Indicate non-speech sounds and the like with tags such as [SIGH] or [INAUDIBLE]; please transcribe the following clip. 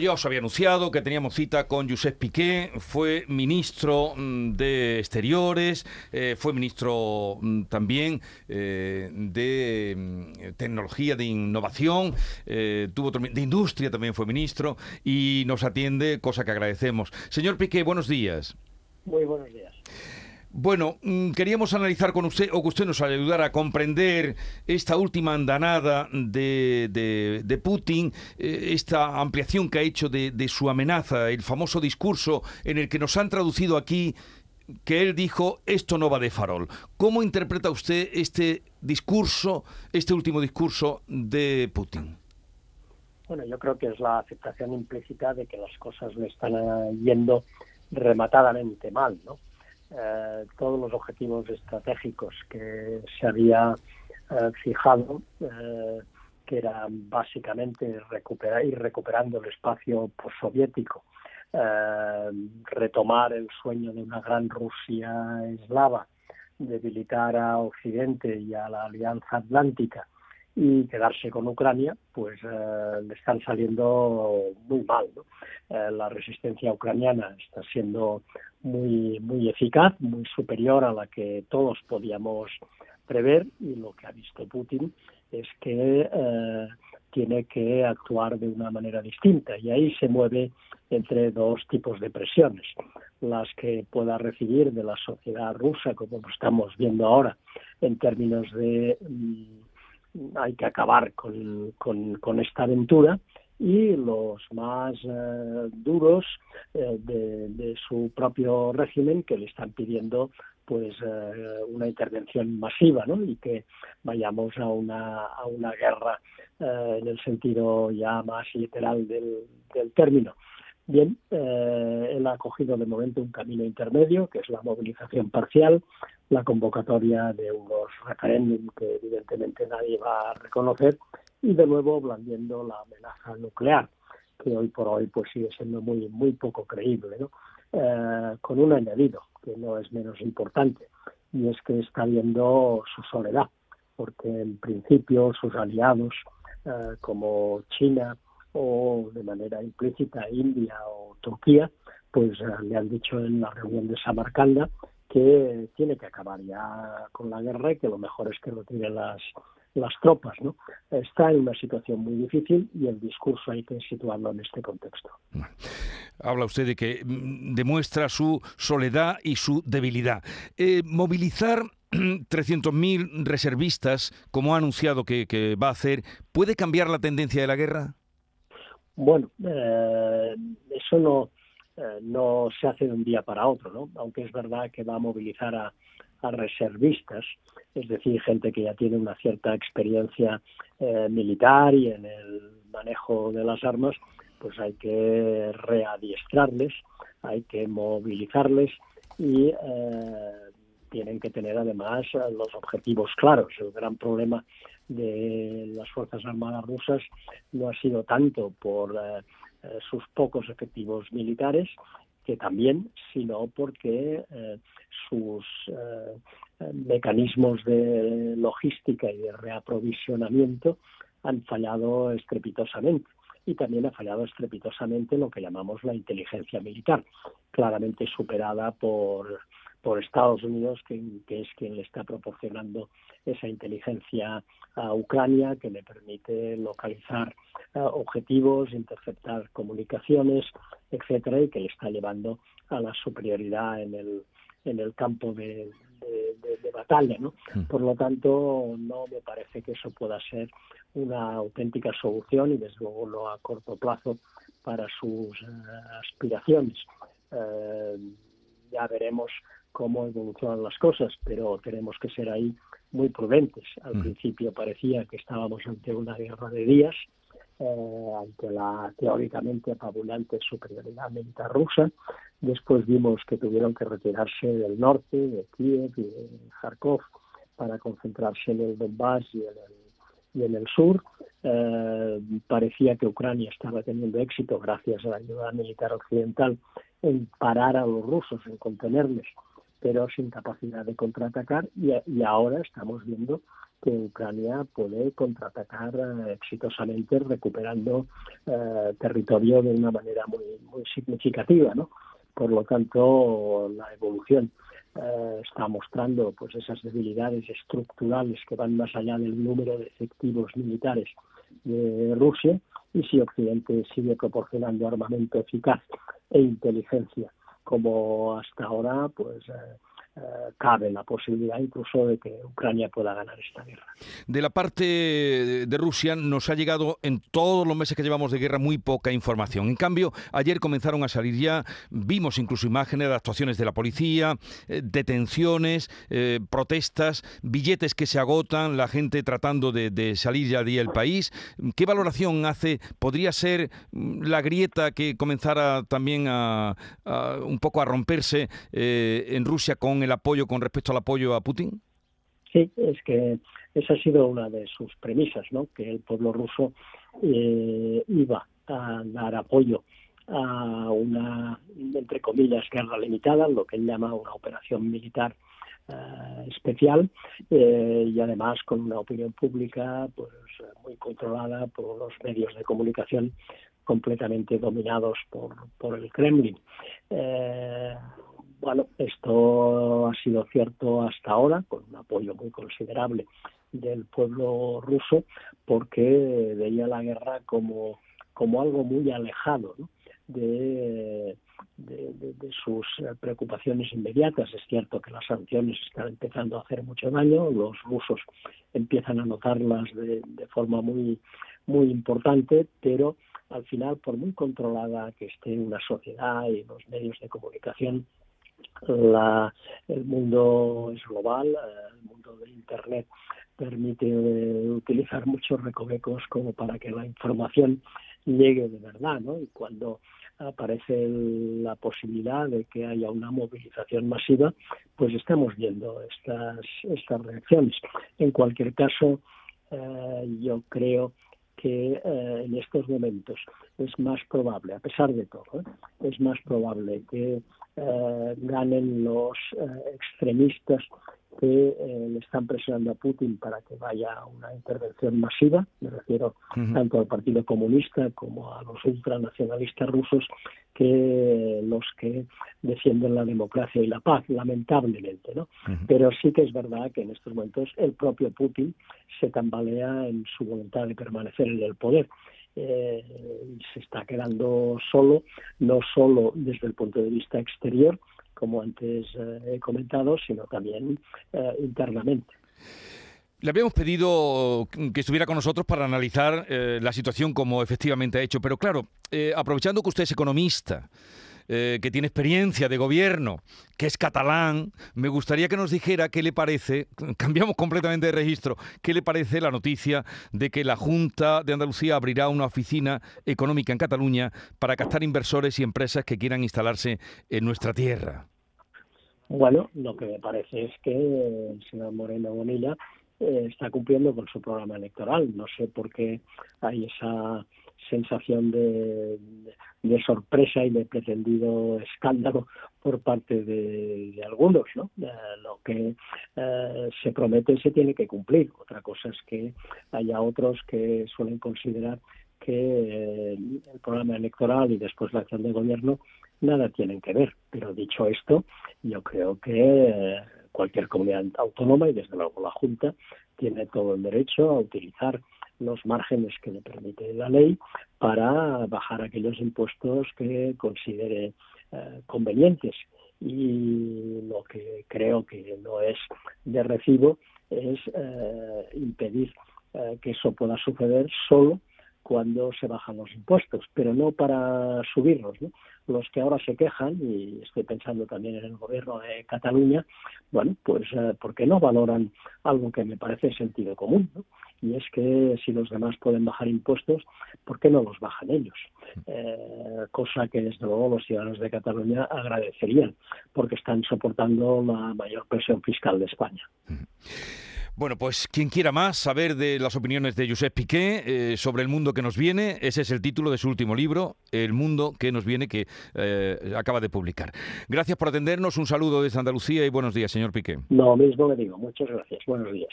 Ya os había anunciado que teníamos cita con Josep Piqué, fue ministro mm, de Exteriores, eh, fue ministro mm, también eh, de mm, Tecnología, de Innovación, eh, tuvo de Industria también fue ministro y nos atiende, cosa que agradecemos. Señor Piqué, buenos días. Muy buenos días. Bueno, mm, queríamos analizar con usted, o que usted nos ayudara a comprender esta última andanada de, de, Putin, eh, esta ampliación que ha hecho de, su amenaza, el famoso discurso en el que nos han traducido aquí que él dijo esto no va de farol. ¿Cómo interpreta usted este discurso, este último discurso de Putin? Bueno, yo creo que es la aceptación implícita de que las cosas le están yendo rematadamente mal, ¿no? Eh, todos los objetivos estratégicos que se había eh, fijado, eh, que eran básicamente ir recuperando el espacio postsoviético, retomar el sueño de una gran Rusia eslava, debilitar a Occidente y a la Alianza Atlántica y quedarse con Ucrania, pues le están saliendo muy mal. la resistencia ucraniana está siendo muy, muy eficaz, muy superior a la que todos podíamos prever y lo que ha visto Putin es que eh, tiene que actuar de una manera distinta y ahí se mueve entre dos tipos de presiones, las que pueda recibir de la sociedad rusa, como estamos viendo ahora, en términos de mm, hay que acabar con, con esta aventura, y los más eh, duros eh, de, su propio régimen que le están pidiendo pues eh, una intervención masiva ¿no? y que vayamos a una, guerra en el sentido ya más literal del término. Bien, él ha cogido de momento un camino intermedio, que es la movilización parcial, la convocatoria de unos referéndum que evidentemente nadie va a reconocer y de nuevo blandiendo la amenaza nuclear, que hoy por hoy pues sigue siendo muy, muy poco creíble, ¿no? Eh, con un añadido que no es menos importante, y es que está viendo su soledad, porque en principio sus aliados eh, como China o de manera implícita India o Turquía, pues eh, le han dicho en la reunión de Samarcanda que tiene que acabar ya con la guerra y que lo mejor es que lo tiren las las tropas, ¿no? Está en una situación muy difícil y el discurso hay que situarlo en este contexto. Habla usted de que mm, demuestra su soledad y su debilidad. Eh, movilizar [CLEARS THROAT] 300.000 reservistas, como ha anunciado que, va a hacer, ¿puede cambiar la tendencia de la guerra? Bueno, eh, eso no, eh, no se hace de un día para otro, ¿no? Aunque es verdad que va a movilizar a, a reservistas, es decir, gente que ya tiene una cierta experiencia eh, militar y en el manejo de las armas, pues hay que readiestrarles, hay que movilizarles y eh, tienen que tener además los objetivos claros. El gran problema de las Fuerzas Armadas rusas no ha sido tanto por eh, sus pocos efectivos militares, que también, sino porque eh, sus eh, mecanismos de logística y de reaprovisionamiento han fallado estrepitosamente y también ha fallado estrepitosamente lo que llamamos la inteligencia militar, claramente superada por, por Estados Unidos, que, es quien le está proporcionando esa inteligencia a Ucrania, que le permite localizar eh, objetivos, interceptar comunicaciones, etcétera, y que le está llevando a la superioridad en el, en el campo de, batalla, ¿no? Mm. Por lo tanto, no me parece que eso pueda ser una auténtica solución y desde luego no a corto plazo para sus eh, aspiraciones. Eh, ya veremos cómo evolucionan las cosas, pero tenemos que ser ahí muy prudentes. Al mm. principio parecía que estábamos ante una guerra de días, eh, ante la teóricamente apabulante superioridad militar rusa. Después vimos que tuvieron que retirarse del norte, de Kiev y de Kharkov, para concentrarse en el Donbass y en el, y en el sur. Eh, parecía que Ucrania estaba teniendo éxito gracias a la ayuda militar occidental en parar a los rusos, en contenerles, pero sin capacidad de contraatacar. Y, y ahora estamos viendo que Ucrania puede contraatacar eh, exitosamente recuperando eh, territorio de una manera muy, muy significativa, ¿no? Por lo tanto, la evolución eh, está mostrando pues esas debilidades estructurales que van más allá del número de efectivos militares de Rusia y si Occidente sigue proporcionando armamento eficaz e inteligencia como hasta ahora, pues eh, cabe la posibilidad incluso de que Ucrania pueda ganar esta guerra. De la parte de Rusia nos ha llegado en todos los meses que llevamos de guerra muy poca información. En cambio, ayer comenzaron a salir ya, vimos incluso imágenes de actuaciones de la policía, eh, detenciones, eh, protestas, billetes que se agotan, la gente tratando de, salir ya del país. ¿Qué valoración hace? ¿Podría ser mm, la grieta que comenzara también a, un poco a romperse en Rusia con el apoyo con respecto al apoyo a Putin? Sí, es que esa ha sido una de sus premisas, ¿no? Que el pueblo ruso eh, iba a dar apoyo a una, entre comillas, guerra limitada, lo que él llama una operación militar eh, especial eh, y además con una opinión pública pues muy controlada por los medios de comunicación completamente dominados por, por el Kremlin. Bueno, esto ha sido cierto hasta ahora, con un apoyo muy considerable del pueblo ruso, porque veía la guerra como, como algo muy alejado de, de, sus preocupaciones inmediatas. Es cierto que las sanciones están empezando a hacer mucho daño, los rusos empiezan a notarlas de, de forma muy, muy importante, pero al final, por muy controlada que esté una sociedad y los medios de comunicación, la, el mundo es global, eh, el mundo de Internet permite eh, utilizar muchos recovecos como para que la información llegue de verdad, ¿no? Y cuando aparece la posibilidad de que haya una movilización masiva, pues estamos viendo estas, estas reacciones. En cualquier caso, eh, yo creo que eh, en estos momentos es más probable, a pesar de todo, ¿eh? es más probable que eh, ganen los extremistas que eh, le están presionando a Putin para que vaya a una intervención masiva, me refiero tanto al Partido Comunista como a los ultranacionalistas rusos, que los que defienden la democracia y la paz, lamentablemente, ¿no? Pero sí que es verdad que en estos momentos el propio Putin se tambalea en su voluntad de permanecer en el poder. Eh, se está quedando solo, no solo desde el punto de vista exterior, como antes eh, he comentado, sino también eh, internamente. Le habíamos pedido que estuviera con nosotros para analizar eh, la situación como efectivamente ha hecho, pero claro, aprovechando que usted es economista, que tiene experiencia de gobierno, que es catalán, me gustaría que nos dijera qué le parece, cambiamos completamente de registro, qué le parece la noticia de que la Junta de Andalucía abrirá una oficina económica en Cataluña para captar inversores y empresas que quieran instalarse en nuestra tierra. Bueno, lo que me parece es que el señor Moreno Bonilla eh, está cumpliendo con su programa electoral. No sé por qué hay esa sensación de, sorpresa y de pretendido escándalo por parte de, algunos. ¿no? Eh, lo que eh, se promete se tiene que cumplir. Otra cosa es que haya otros que suelen considerar que el programa electoral y después la acción de gobierno nada tienen que ver. Pero dicho esto, yo creo que eh, cualquier comunidad autónoma y desde luego la Junta tiene todo el derecho a utilizar los márgenes que le permite la ley para bajar aquellos impuestos que considere eh, convenientes. Y lo que creo que no es de recibo es eh, impedir que eso pueda suceder solo cuando se bajan los impuestos, pero no para subirlos. Los que ahora se quejan, y estoy pensando también en el gobierno de Cataluña, bueno, pues eh, ¿por qué no valoran algo que me parece sentido común? Y es que si los demás pueden bajar impuestos, ¿por qué no los bajan ellos? Eh, cosa que desde luego los ciudadanos de Cataluña agradecerían, porque están soportando la mayor presión fiscal de España. Bueno, pues quien quiera más saber de las opiniones de Josep Piqué eh, sobre el mundo que nos viene, ese es el título de su último libro, El mundo que nos viene, que eh, acaba de publicar. Gracias por atendernos, un saludo desde Andalucía y buenos días, señor Piqué. Lo mismo le digo, muchas gracias, buenos días.